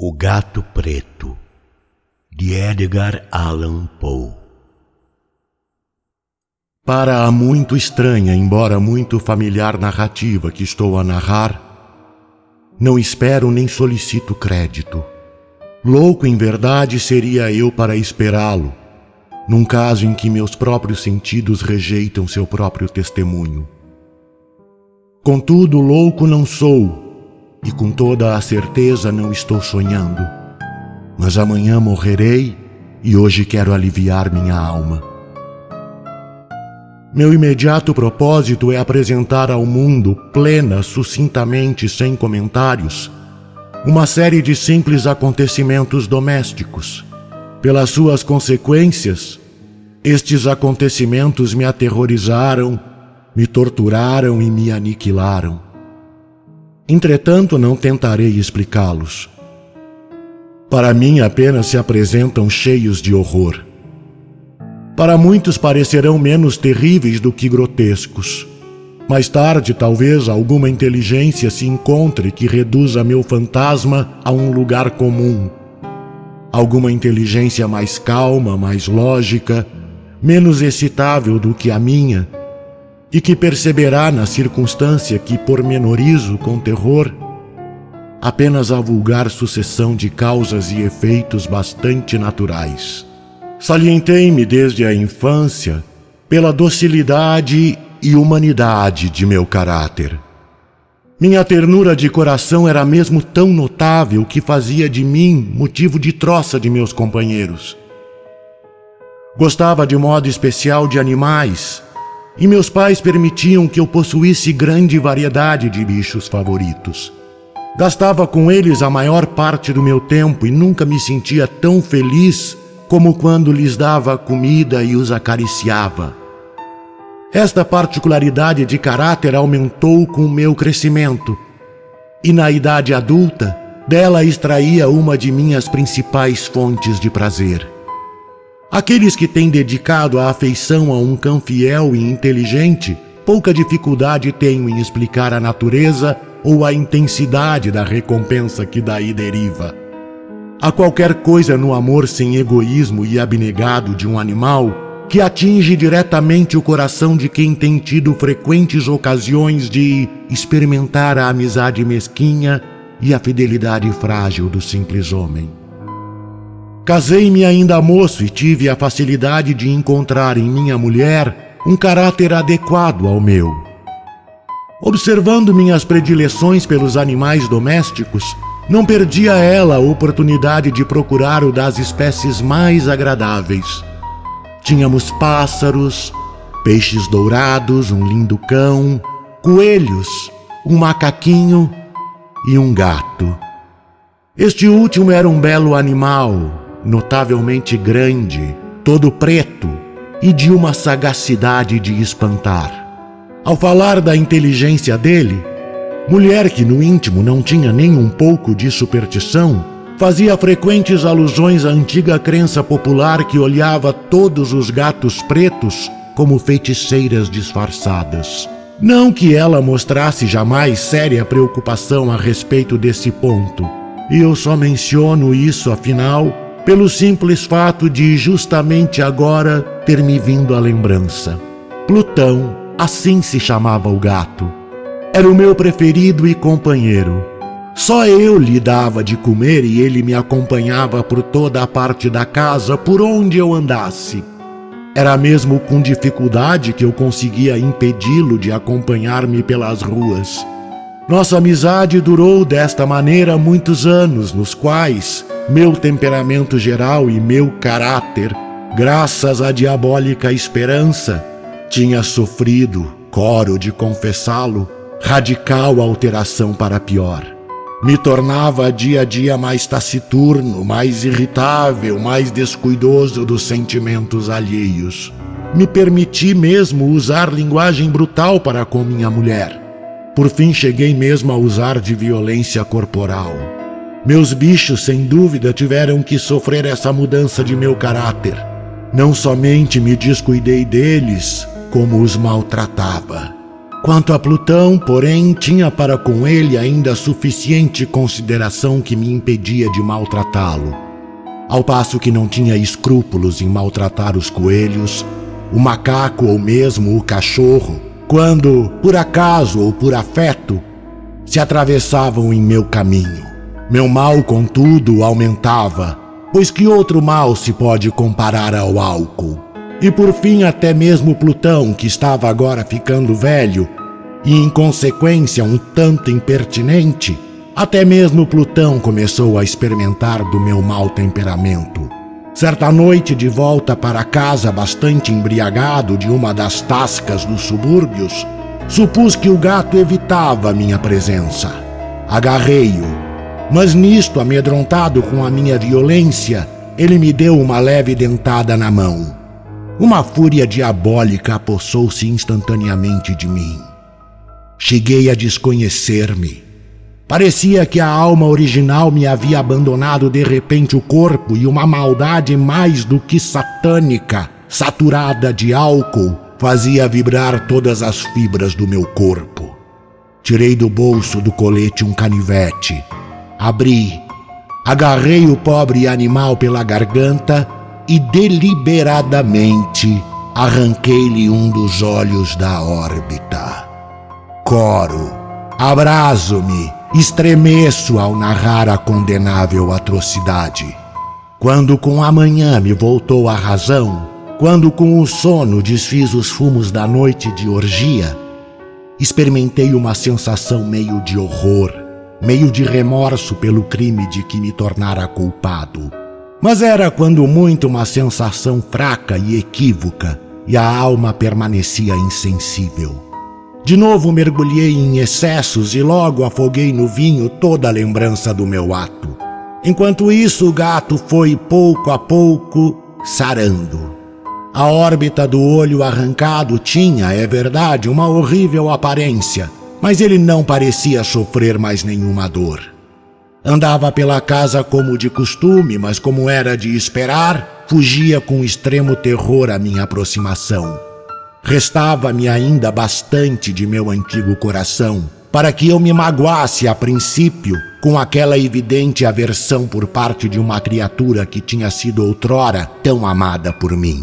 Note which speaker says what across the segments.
Speaker 1: O Gato Preto, de Edgar Allan Poe. Para a muito estranha, embora muito familiar narrativa que estou a narrar, não espero nem solicito crédito. Louco em verdade seria eu para esperá-lo, num caso em que meus próprios sentidos rejeitam seu próprio testemunho. Contudo, louco não sou e com toda a certeza não estou sonhando. Mas amanhã morrerei e hoje quero aliviar minha alma. Meu imediato propósito é apresentar ao mundo, plena, sucintamente, sem comentários, uma série de simples acontecimentos domésticos. Pelas suas consequências, estes acontecimentos me aterrorizaram, me torturaram e me aniquilaram. Entretanto, não tentarei explicá-los. Para mim, apenas se apresentam cheios de horror. Para muitos parecerão menos terríveis do que grotescos. Mais tarde, talvez alguma inteligência se encontre que reduza meu fantasma a um lugar comum. Alguma inteligência mais calma, mais lógica, menos excitável do que a minha e que perceberá na circunstância que pormenorizo com terror apenas a vulgar sucessão de causas e efeitos bastante naturais. Salientei-me desde a infância pela docilidade e humanidade de meu caráter. Minha ternura de coração era mesmo tão notável que fazia de mim motivo de troça de meus companheiros. Gostava de modo especial de animais e meus pais permitiam que eu possuísse grande variedade de bichos favoritos. Gastava com eles a maior parte do meu tempo e nunca me sentia tão feliz como quando lhes dava comida e os acariciava. Esta particularidade de caráter aumentou com o meu crescimento, e na idade adulta, dela extraía uma de minhas principais fontes de prazer. Aqueles que têm dedicado a afeição a um cão fiel e inteligente, pouca dificuldade têm em explicar a natureza ou a intensidade da recompensa que daí deriva. Há qualquer coisa no amor sem egoísmo e abnegado de um animal que atinge diretamente o coração de quem tem tido frequentes ocasiões de experimentar a amizade mesquinha e a fidelidade frágil do simples homem. Casei-me ainda moço e tive a facilidade de encontrar em minha mulher um caráter adequado ao meu. Observando minhas predileções pelos animais domésticos, não perdia ela a oportunidade de procurar o das espécies mais agradáveis. Tínhamos pássaros, peixes dourados, um lindo cão, coelhos, um macaquinho e um gato. Este último era um belo animal, notavelmente grande, todo preto e de uma sagacidade de espantar. Ao falar da inteligência dele, mulher que no íntimo não tinha nem um pouco de superstição, fazia frequentes alusões à antiga crença popular que olhava todos os gatos pretos como feiticeiras disfarçadas. Não que ela mostrasse jamais séria preocupação a respeito desse ponto, e eu só menciono isso, afinal, pelo simples fato de justamente agora ter me vindo a lembrança. Plutão, assim se chamava o gato. Era o meu preferido e companheiro. Só eu lhe dava de comer e ele me acompanhava por toda a parte da casa por onde eu andasse. Era mesmo com dificuldade que eu conseguia impedi-lo de acompanhar-me pelas ruas. Nossa amizade durou desta maneira muitos anos, nos quais meu temperamento geral e meu caráter, graças à diabólica esperança, tinha sofrido, coro de confessá-lo, radical alteração para pior. Me tornava dia a dia mais taciturno, mais irritável, mais descuidoso dos sentimentos alheios. Me permiti mesmo usar linguagem brutal para com minha mulher. Por fim, cheguei mesmo a usar de violência corporal. Meus bichos, sem dúvida, tiveram que sofrer essa mudança de meu caráter. Não somente me descuidei deles, como os maltratava. Quanto a Plutão, porém, tinha para com ele ainda suficiente consideração que me impedia de maltratá-lo. Ao passo que não tinha escrúpulos em maltratar os coelhos, o macaco ou mesmo o cachorro, quando, por acaso ou por afeto, se atravessavam em meu caminho. Meu mal, contudo, aumentava, pois que outro mal se pode comparar ao álcool? E por fim, até mesmo Plutão, que estava agora ficando velho e, em consequência, um tanto impertinente, até mesmo Plutão começou a experimentar do meu mau temperamento. Certa noite, de volta para casa, bastante embriagado de uma das tascas dos subúrbios, supus que o gato evitava minha presença. Agarrei-o, mas nisto, amedrontado com a minha violência, ele me deu uma leve dentada na mão. Uma fúria diabólica apossou-se instantaneamente de mim. Cheguei a desconhecer-me. Parecia que a alma original me havia abandonado de repente o corpo e uma maldade mais do que satânica, saturada de álcool, fazia vibrar todas as fibras do meu corpo. Tirei do bolso do colete um canivete, abri, agarrei o pobre animal pela garganta e deliberadamente arranquei-lhe um dos olhos da órbita. Coro, abraso-me, estremeço ao narrar a condenável atrocidade. Quando com a manhã me voltou a razão, quando com o sono desfiz os fumos da noite de orgia, experimentei uma sensação meio de horror, meio de remorso pelo crime de que me tornara culpado. Mas era quando muito uma sensação fraca e equívoca, e a alma permanecia insensível. De novo mergulhei em excessos e logo afoguei no vinho toda a lembrança do meu ato. Enquanto isso, o gato foi pouco a pouco sarando. A órbita do olho arrancado tinha, é verdade, uma horrível aparência, mas ele não parecia sofrer mais nenhuma dor. Andava pela casa como de costume, mas como era de esperar, fugia com extremo terror à minha aproximação. Restava-me ainda bastante de meu antigo coração para que eu me magoasse a princípio com aquela evidente aversão por parte de uma criatura que tinha sido outrora tão amada por mim.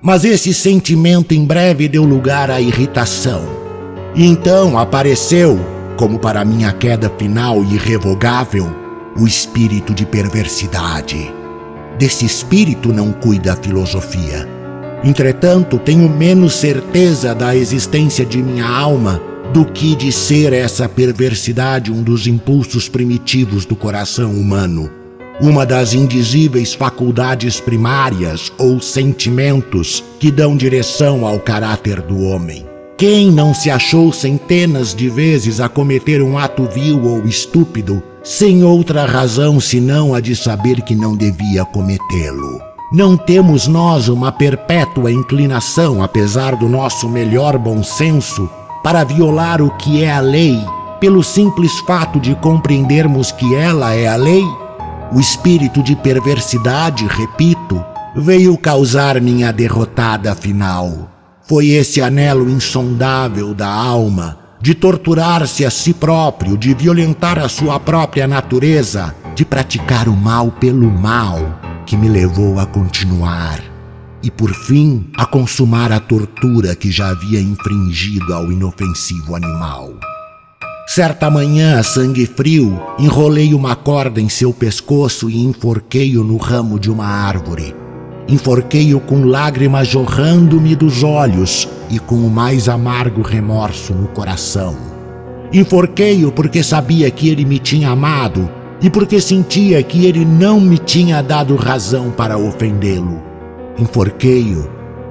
Speaker 1: Mas esse sentimento em breve deu lugar à irritação. E então apareceu, como para minha queda final e irrevogável, o espírito de perversidade. Desse espírito não cuida a filosofia. Entretanto, tenho menos certeza da existência de minha alma do que de ser essa perversidade um dos impulsos primitivos do coração humano, uma das indizíveis faculdades primárias ou sentimentos que dão direção ao caráter do homem. Quem não se achou centenas de vezes a cometer um ato vil ou estúpido, sem outra razão senão a de saber que não devia cometê-lo? Não temos nós uma perpétua inclinação, apesar do nosso melhor bom senso, para violar o que é a lei, pelo simples fato de compreendermos que ela é a lei? O espírito de perversidade, repito, veio causar minha derrotada final. Foi esse anelo insondável da alma de torturar-se a si próprio, de violentar a sua própria natureza, de praticar o mal pelo mal, que me levou a continuar e, por fim, a consumar a tortura que já havia infringido ao inofensivo animal. Certa manhã, a sangue frio, enrolei uma corda em seu pescoço e enforquei-o no ramo de uma árvore Enforquei-o com lágrimas jorrando-me dos olhos e com o mais amargo remorso no coração. Enforquei-o porque sabia que ele me tinha amado e porque sentia que ele não me tinha dado razão para ofendê-lo. Enforquei-o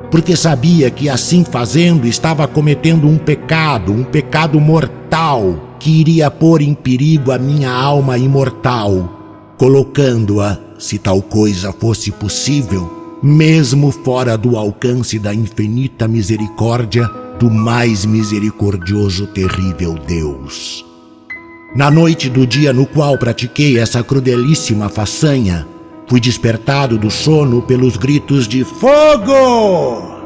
Speaker 1: porque sabia que assim fazendo estava cometendo um pecado, um pecado mortal que iria pôr em perigo a minha alma imortal, colocando-a, se tal coisa fosse possível, mesmo fora do alcance da infinita misericórdia do mais misericordioso terrível Deus. Na noite do dia no qual pratiquei essa crudelíssima façanha, fui despertado do sono pelos gritos de fogo!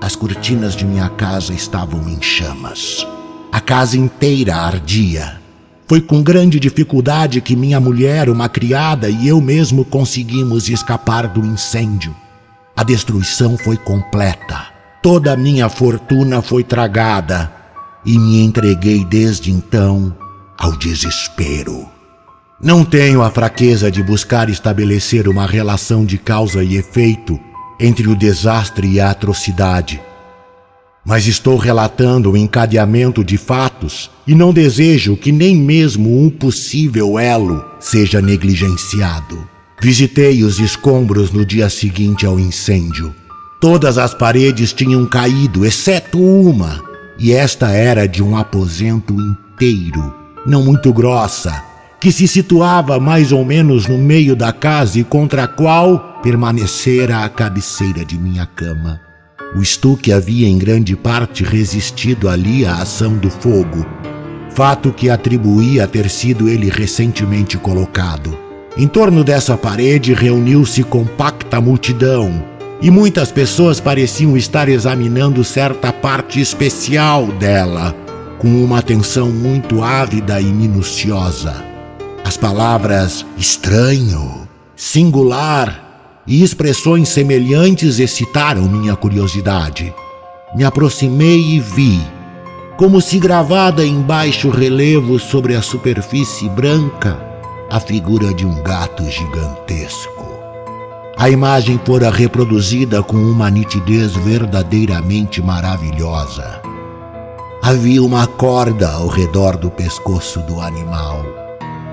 Speaker 1: as cortinas de minha casa estavam em chamas. A casa inteira ardia. Foi com grande dificuldade que minha mulher, uma criada e eu mesmo conseguimos escapar do incêndio. A destruição foi completa. Toda a minha fortuna foi tragada e me entreguei desde então ao desespero. Não tenho a fraqueza de buscar estabelecer uma relação de causa e efeito entre o desastre e a atrocidade mas estou relatando o encadeamento de fatos e não desejo que nem mesmo um possível elo seja negligenciado. Visitei os escombros no dia seguinte ao incêndio. Todas as paredes tinham caído, exceto uma, e esta era de um aposento inteiro, não muito grossa, que se situava mais ou menos no meio da casa e contra a qual permanecera a cabeceira de minha cama. O estuque havia em grande parte resistido ali à ação do fogo, fato que atribuía a ter sido ele recentemente colocado. Em torno dessa parede reuniu-se compacta multidão, e muitas pessoas pareciam estar examinando certa parte especial dela, com uma atenção muito ávida e minuciosa. As palavras estranho, singular e expressões semelhantes excitaram minha curiosidade. Me aproximei e vi, como se gravada em baixo relevo sobre a superfície branca, a figura de um gato gigantesco. A imagem fora reproduzida com uma nitidez verdadeiramente maravilhosa. Havia uma corda ao redor do pescoço do animal.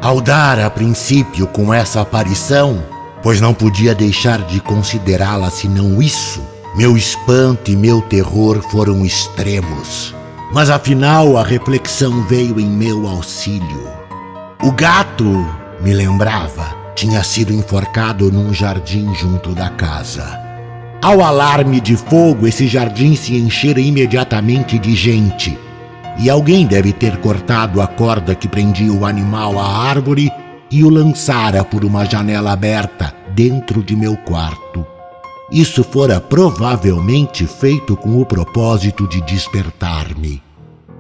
Speaker 1: Ao dar a princípio com essa aparição, pois não podia deixar de considerá-la senão isso. Meu espanto e meu terror foram extremos. Mas afinal a reflexão veio em meu auxílio. O gato, me lembrava, tinha sido enforcado num jardim junto da casa. Ao alarme de fogo, esse jardim se enchera imediatamente de gente. E alguém deve ter cortado a corda que prendia o animal à árvore e o lançara por uma janela aberta dentro de meu quarto. Isso fora provavelmente feito com o propósito de despertar-me.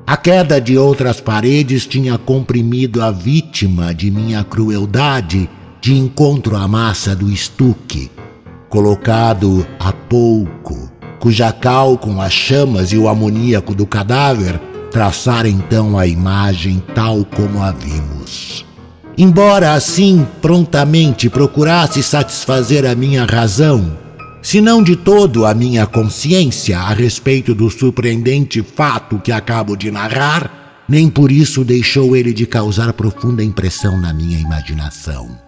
Speaker 1: A queda de outras paredes tinha comprimido a vítima de minha crueldade de encontro à massa do estuque, colocado há pouco, cuja cal com as chamas e o amoníaco do cadáver traçara então a imagem tal como a vimos. Embora assim prontamente procurasse satisfazer a minha razão, se não de todo a minha consciência a respeito do surpreendente fato que acabo de narrar, nem por isso deixou ele de causar profunda impressão na minha imaginação.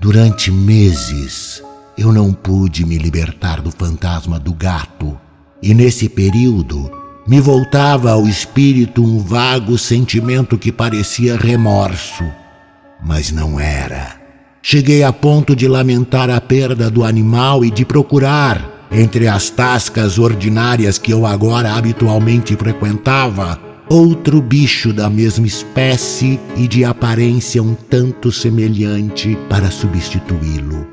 Speaker 1: Durante meses, eu não pude me libertar do fantasma do gato, e nesse período me voltava ao espírito um vago sentimento que parecia remorso mas não era. Cheguei a ponto de lamentar a perda do animal e de procurar, entre as tascas ordinárias que eu agora habitualmente frequentava, outro bicho da mesma espécie e de aparência um tanto semelhante para substituí-lo.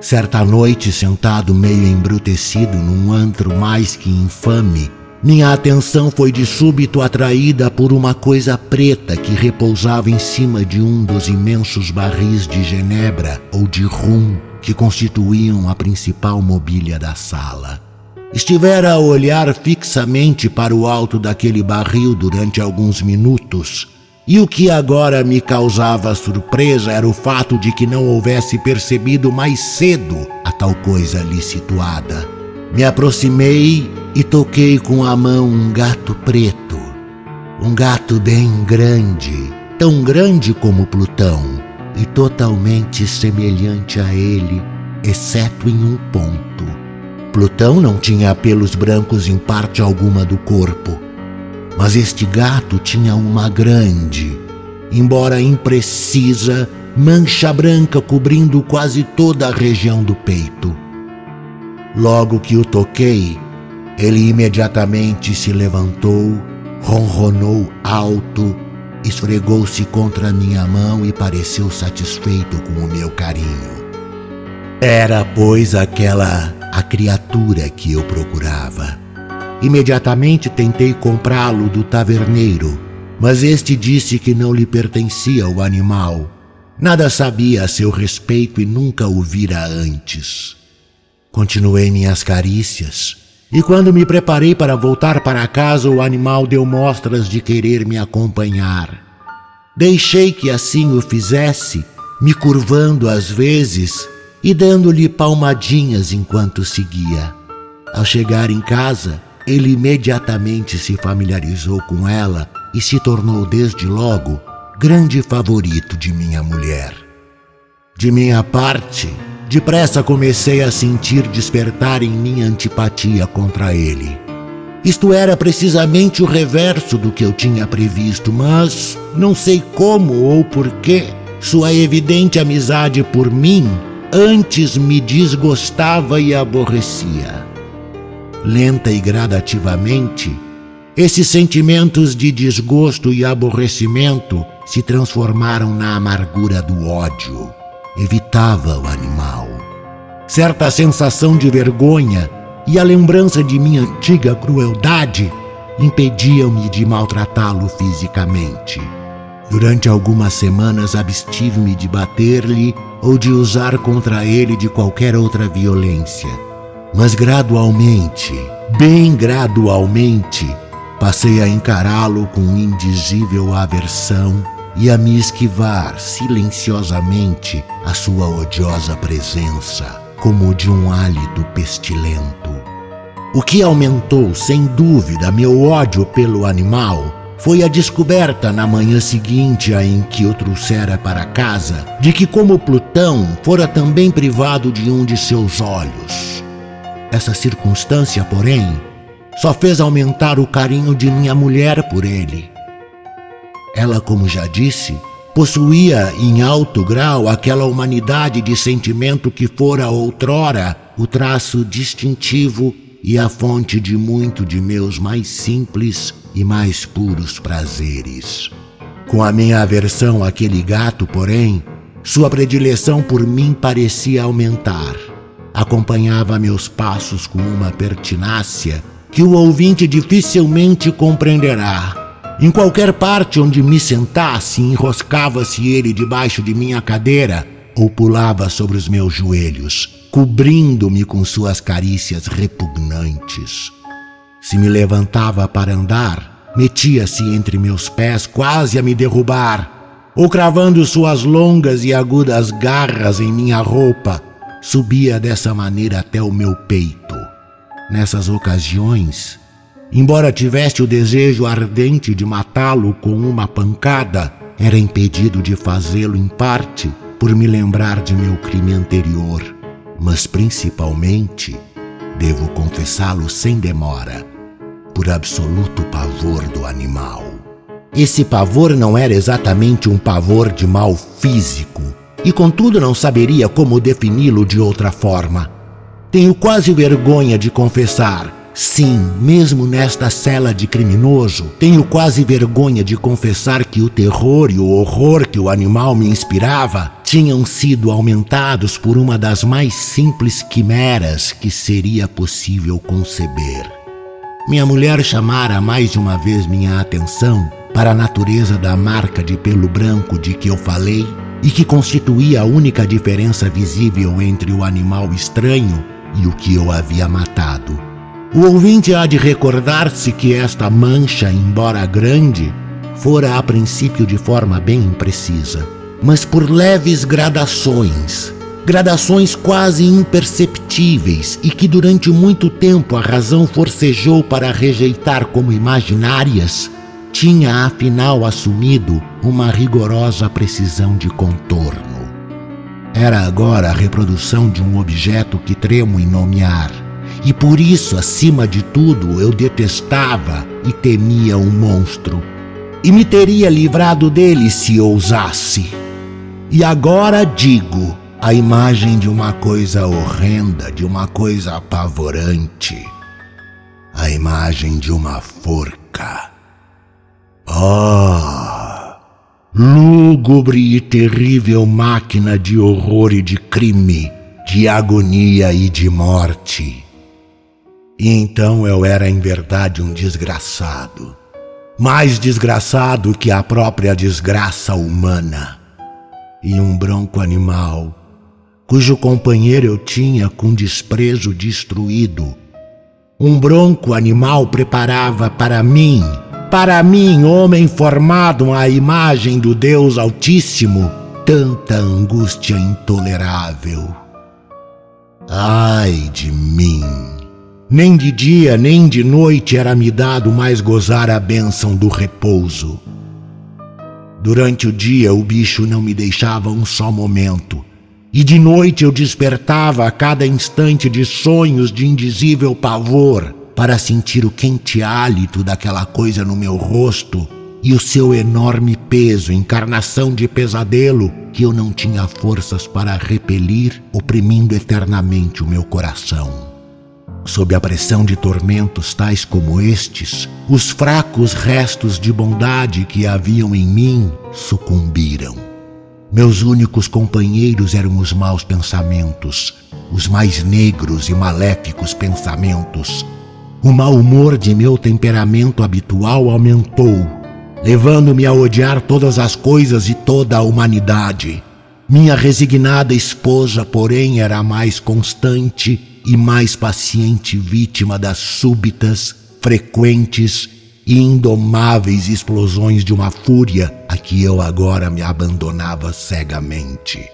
Speaker 1: Certa noite, sentado meio embrutecido num antro mais que infame, minha atenção foi de súbito atraída por uma coisa preta que repousava em cima de um dos imensos barris de genebra ou de rum que constituíam a principal mobília da sala. Estivera a olhar fixamente para o alto daquele barril durante alguns minutos, e o que agora me causava surpresa era o fato de que não houvesse percebido mais cedo a tal coisa ali situada. Me aproximei e toquei com a mão um gato preto. Um gato bem grande, tão grande como Plutão e totalmente semelhante a ele, exceto em um ponto. Plutão não tinha pelos brancos em parte alguma do corpo, mas este gato tinha uma grande, embora imprecisa, mancha branca cobrindo quase toda a região do peito. Logo que o toquei, ele imediatamente se levantou, ronronou alto, esfregou-se contra minha mão e pareceu satisfeito com o meu carinho. Era, pois, aquela a criatura que eu procurava. Imediatamente tentei comprá-lo do taverneiro, mas este disse que não lhe pertencia o animal. Nada sabia a seu respeito e nunca o vira antes. Continuei minhas carícias, e quando me preparei para voltar para casa, o animal deu mostras de querer me acompanhar. Deixei que assim o fizesse, me curvando às vezes e dando-lhe palmadinhas enquanto seguia. Ao chegar em casa, ele imediatamente se familiarizou com ela e se tornou desde logo grande favorito de minha mulher. De minha parte, depressa comecei a sentir despertar em mim antipatia contra ele. Isto era precisamente o reverso do que eu tinha previsto, mas não sei como ou porquê, sua evidente amizade por mim antes me desgostava e aborrecia. Lenta e gradativamente, esses sentimentos de desgosto e aborrecimento se transformaram na amargura do ódio. Evitava o animal. Certa sensação de vergonha e a lembrança de minha antiga crueldade impediam-me de maltratá-lo fisicamente. Durante algumas semanas abstive-me de bater-lhe ou de usar contra ele de qualquer outra violência. Mas gradualmente, bem gradualmente, passei a encará-lo com indizível aversão e a me esquivar silenciosamente a sua odiosa presença, como de um hálito pestilento. O que aumentou, sem dúvida, meu ódio pelo animal foi a descoberta na manhã seguinte a em que o trouxera para casa de que, como Plutão, fora também privado de um de seus olhos. Essa circunstância, porém, só fez aumentar o carinho de minha mulher por ele. Ela, como já disse, possuía em alto grau aquela humanidade de sentimento que fora outrora o traço distintivo e a fonte de muito de meus mais simples e mais puros prazeres. Com a minha aversão àquele gato, porém, sua predileção por mim parecia aumentar. Acompanhava meus passos com uma pertinácia que o ouvinte dificilmente compreenderá em qualquer parte onde me sentasse, enroscava-se ele debaixo de minha cadeira ou pulava sobre os meus joelhos, cobrindo-me com suas carícias repugnantes. Se me levantava para andar, metia-se entre meus pés, quase a me derrubar, ou cravando suas longas e agudas garras em minha roupa, subia dessa maneira até o meu peito. Nessas ocasiões, Embora tivesse o desejo ardente de matá-lo com uma pancada, era impedido de fazê-lo em parte por me lembrar de meu crime anterior, mas principalmente, devo confessá-lo sem demora, por absoluto pavor do animal. Esse pavor não era exatamente um pavor de mal físico, e contudo não saberia como defini-lo de outra forma. Tenho quase vergonha de confessar Sim, mesmo nesta cela de criminoso, tenho quase vergonha de confessar que o terror e o horror que o animal me inspirava tinham sido aumentados por uma das mais simples quimeras que seria possível conceber. Minha mulher chamara mais de uma vez minha atenção para a natureza da marca de pelo branco de que eu falei e que constituía a única diferença visível entre o animal estranho e o que eu havia matado. O ouvinte há de recordar-se que esta mancha, embora grande, fora a princípio de forma bem imprecisa, mas por leves gradações, gradações quase imperceptíveis e que durante muito tempo a razão forcejou para rejeitar como imaginárias, tinha afinal assumido uma rigorosa precisão de contorno. Era agora a reprodução de um objeto que tremo em nomear e por isso, acima de tudo, eu detestava e temia o monstro. E me teria livrado dele se ousasse. E agora digo a imagem de uma coisa horrenda, de uma coisa apavorante. A imagem de uma forca. Ah! Lúgubre e terrível máquina de horror e de crime, de agonia e de morte E então eu era em verdade um desgraçado. Mais desgraçado que a própria desgraça humana. E um bronco animal, cujo companheiro eu tinha com desprezo destruído. Um bronco animal preparava para mim, para mim, homem formado à imagem do Deus Altíssimo, tanta angústia intolerável. Ai de mim! Nem de dia nem de noite era-me dado mais gozar a bênção do repouso. Durante o dia o bicho não me deixava um só momento, e de noite eu despertava a cada instante de sonhos de indizível pavor para sentir o quente hálito daquela coisa no meu rosto e o seu enorme peso, encarnação de pesadelo que eu não tinha forças para repelir, oprimindo eternamente o meu coração. Sob a pressão de tormentos tais como estes, os fracos restos de bondade que haviam em mim sucumbiram. Meus únicos companheiros eram os maus pensamentos, os mais negros e maléficos pensamentos. O mau humor de meu temperamento habitual aumentou levando-me a odiar todas as coisas e toda a humanidade. Minha resignada esposa, porém, era mais constante e mais paciente vítima das súbitas, frequentes e indomáveis explosões de uma fúria a que eu agora me abandonava cegamente.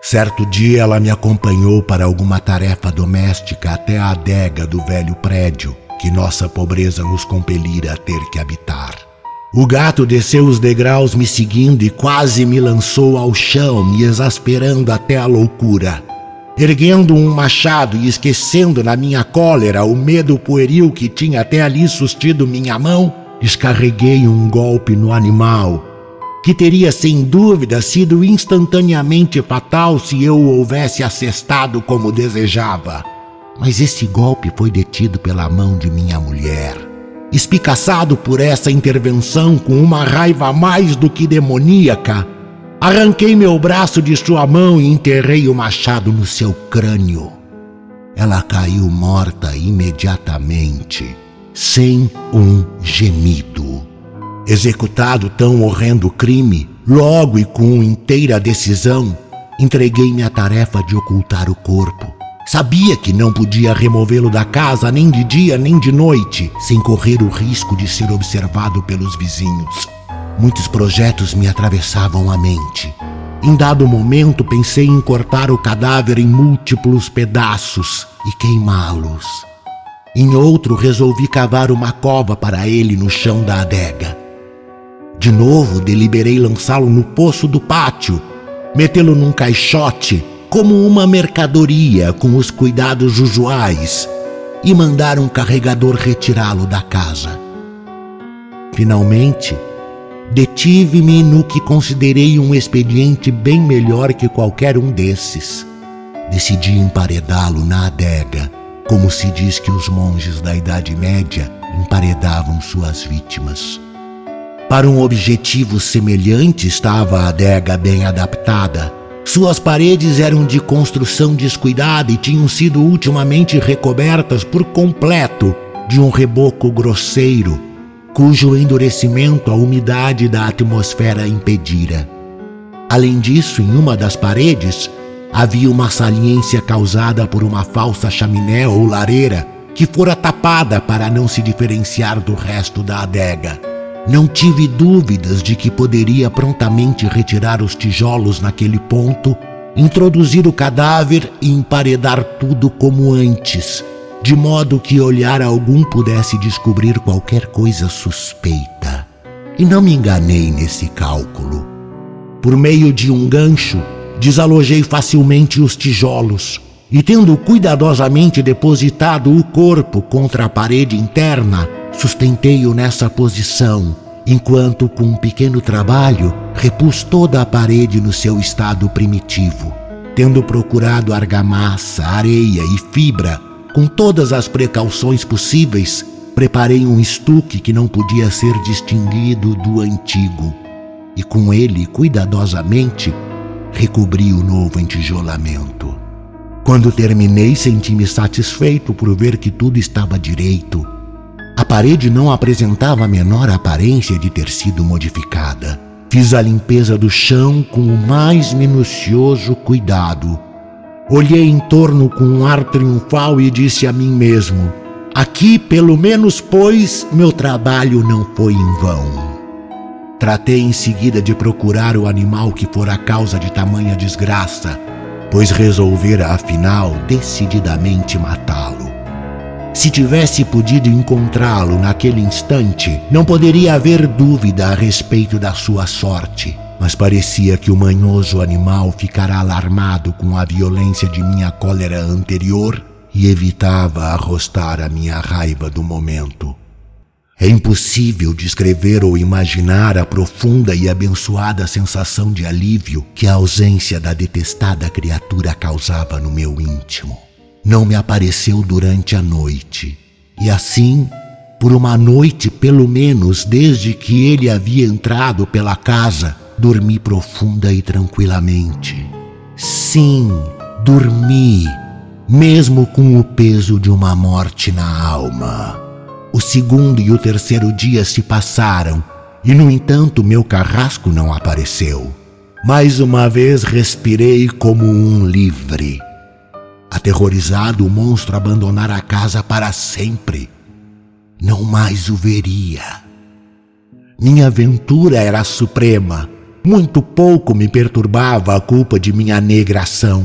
Speaker 1: Certo dia ela me acompanhou para alguma tarefa doméstica até a adega do velho prédio que nossa pobreza nos compelira a ter que habitar. O gato desceu os degraus me seguindo e quase me lançou ao chão, me exasperando até a loucura. Erguendo um machado e esquecendo na minha cólera o medo pueril que tinha até ali sustido minha mão, descarreguei um golpe no animal, que teria sem dúvida sido instantaneamente fatal se eu o houvesse assestado como desejava. Mas esse golpe foi detido pela mão de minha mulher. Espicaçado por essa intervenção com uma raiva mais do que demoníaca, arranquei meu braço de sua mão e enterrei o machado no seu crânio. Ela caiu morta imediatamente, sem um gemido. Executado tão horrendo crime, logo e com inteira decisão, entreguei-me à tarefa de ocultar o corpo Sabia que não podia removê-lo da casa nem de dia nem de noite, sem correr o risco de ser observado pelos vizinhos. Muitos projetos me atravessavam a mente. Em dado momento, pensei em cortar o cadáver em múltiplos pedaços e queimá-los. Em outro, resolvi cavar uma cova para ele no chão da adega. De novo, deliberei lançá-lo no poço do pátio, metê-lo num caixote como uma mercadoria com os cuidados usuais e mandar um carregador retirá-lo da casa. Finalmente, detive-me no que considerei um expediente bem melhor que qualquer um desses. Decidi emparedá-lo na adega, como se diz que os monges da Idade Média emparedavam suas vítimas. Para um objetivo semelhante estava a adega bem adaptada suas paredes eram de construção descuidada e tinham sido ultimamente recobertas por completo de um reboco grosseiro, cujo endurecimento a umidade da atmosfera impedira. Além disso, em uma das paredes havia uma saliência causada por uma falsa chaminé ou lareira que fora tapada para não se diferenciar do resto da adega. Não tive dúvidas de que poderia prontamente retirar os tijolos naquele ponto, introduzir o cadáver e emparedar tudo como antes, de modo que olhar algum pudesse descobrir qualquer coisa suspeita. E não me enganei nesse cálculo. Por meio de um gancho, desalojei facilmente os tijolos e, tendo cuidadosamente depositado o corpo contra a parede interna, Sustentei-o nessa posição, enquanto, com um pequeno trabalho, repus toda a parede no seu estado primitivo. Tendo procurado argamassa, areia e fibra, com todas as precauções possíveis, preparei um estuque que não podia ser distinguido do antigo, e com ele, cuidadosamente, recobri o novo entijolamento. Quando terminei, senti-me satisfeito por ver que tudo estava direito. A parede não apresentava a menor aparência de ter sido modificada. Fiz a limpeza do chão com o mais minucioso cuidado. Olhei em torno com um ar triunfal e disse a mim mesmo: Aqui, pelo menos, pois, meu trabalho não foi em vão. Tratei em seguida de procurar o animal que fora a causa de tamanha desgraça pois resolvera afinal decididamente matá-lo. Se tivesse podido encontrá-lo naquele instante, não poderia haver dúvida a respeito da sua sorte. Mas parecia que o manhoso animal ficara alarmado com a violência de minha cólera anterior e evitava arrostar a minha raiva do momento. É impossível descrever ou imaginar a profunda e abençoada sensação de alívio que a ausência da detestada criatura causava no meu íntimo. Não me apareceu durante a noite, e assim, por uma noite pelo menos desde que ele havia entrado pela casa, dormi profunda e tranquilamente. Sim, dormi, mesmo com o peso de uma morte na alma. O segundo e o terceiro dia se passaram e, no entanto, meu carrasco não apareceu. Mais uma vez respirei como um livre. Aterrorizado, o monstro abandonara a casa para sempre. Não mais o veria. Minha aventura era suprema. Muito pouco me perturbava a culpa de minha negração.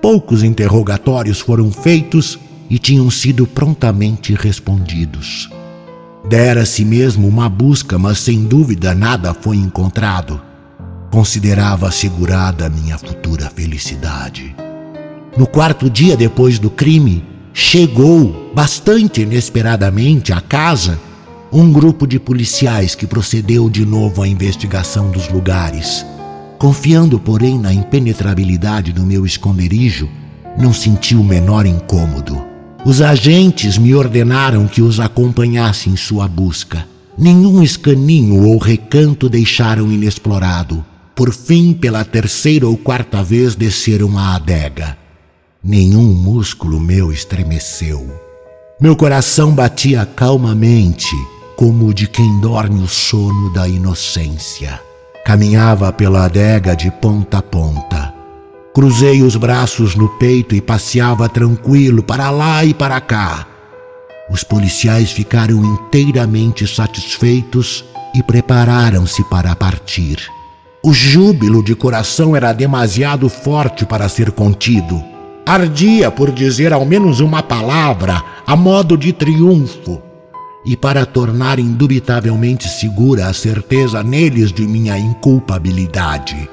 Speaker 1: Poucos interrogatórios foram feitos e tinham sido prontamente respondidos. Dera-se mesmo uma busca, mas sem dúvida nada foi encontrado. Considerava assegurada minha futura felicidade. No quarto dia depois do crime, chegou, bastante inesperadamente, à casa um grupo de policiais que procedeu de novo à investigação dos lugares. Confiando, porém, na impenetrabilidade do meu esconderijo, não senti o menor incômodo. Os agentes me ordenaram que os acompanhasse em sua busca. Nenhum escaninho ou recanto deixaram inexplorado. Por fim, pela terceira ou quarta vez, desceram a adega. Nenhum músculo meu estremeceu. Meu coração batia calmamente, como de quem dorme o sono da inocência. Caminhava pela adega de ponta a ponta. Cruzei os braços no peito e passeava tranquilo para lá e para cá. Os policiais ficaram inteiramente satisfeitos e prepararam-se para partir. O júbilo de coração era demasiado forte para ser contido. Ardia por dizer ao menos uma palavra a modo de triunfo e para tornar indubitavelmente segura a certeza neles de minha inculpabilidade.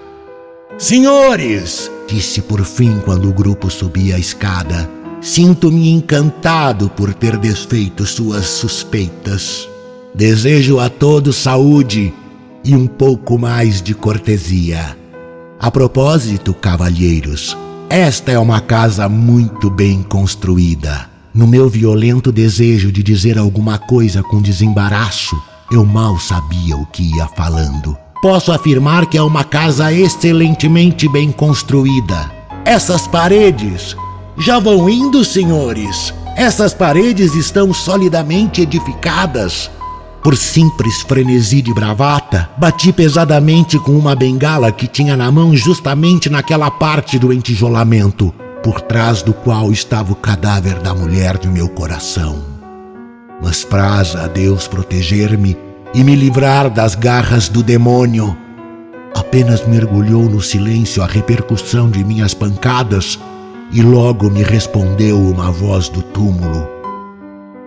Speaker 1: Senhores, disse por fim quando o grupo subia a escada, sinto-me encantado por ter desfeito suas suspeitas. Desejo a todos saúde e um pouco mais de cortesia. A propósito, cavalheiros, esta é uma casa muito bem construída. No meu violento desejo de dizer alguma coisa com desembaraço, eu mal sabia o que ia falando posso afirmar que é uma casa excelentemente bem construída. Essas paredes já vão indo, senhores. Essas paredes estão solidamente edificadas. Por simples frenesi de bravata, bati pesadamente com uma bengala que tinha na mão justamente naquela parte do entijolamento, por trás do qual estava o cadáver da mulher de meu coração. Mas praz a Deus proteger-me e me livrar das garras do demônio. Apenas mergulhou no silêncio a repercussão de minhas pancadas e logo me respondeu uma voz do túmulo.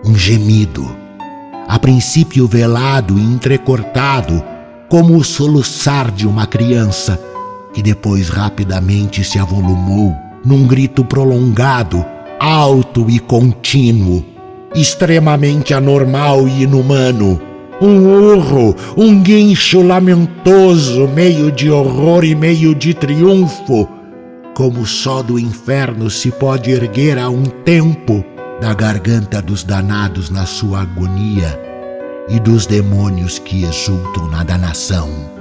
Speaker 1: Um gemido, a princípio velado e entrecortado, como o soluçar de uma criança, que depois rapidamente se avolumou num grito prolongado, alto e contínuo, extremamente anormal e inumano um urro, um guincho lamentoso, meio de horror e meio de triunfo, como só do inferno se pode erguer a um tempo da garganta dos danados na sua agonia e dos demônios que exultam na danação.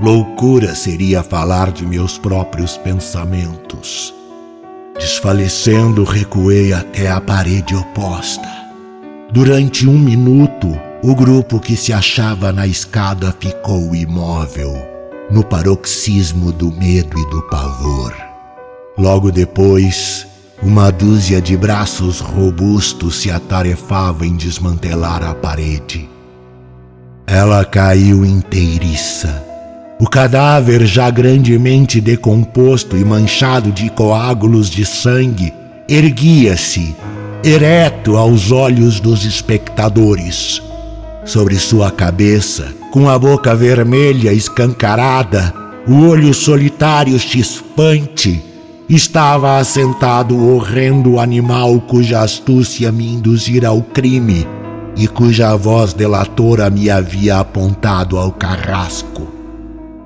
Speaker 1: Loucura seria falar de meus próprios pensamentos. Desfalecendo, recuei até a parede oposta. Durante um minuto, o grupo que se achava na escada ficou imóvel, no paroxismo do medo e do pavor. Logo depois, uma dúzia de braços robustos se atarefava em desmantelar a parede. Ela caiu inteiriça. O cadáver, já grandemente decomposto e manchado de coágulos de sangue, erguia-se, ereto aos olhos dos espectadores. Sobre sua cabeça, com a boca vermelha escancarada, o olho solitário chispante, estava assentado o horrendo animal cuja astúcia me induzira ao crime e cuja voz delatora me havia apontado ao carrasco.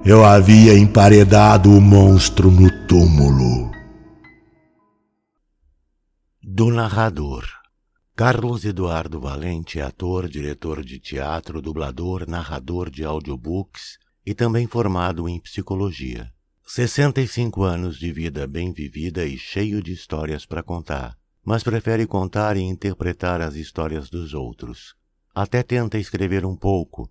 Speaker 1: Eu havia emparedado o monstro no túmulo.
Speaker 2: Do narrador. Carlos Eduardo Valente é ator, diretor de teatro, dublador, narrador de audiobooks e também formado em psicologia. 65 anos de vida bem vivida e cheio de histórias para contar, mas prefere contar e interpretar as histórias dos outros. Até tenta escrever um pouco,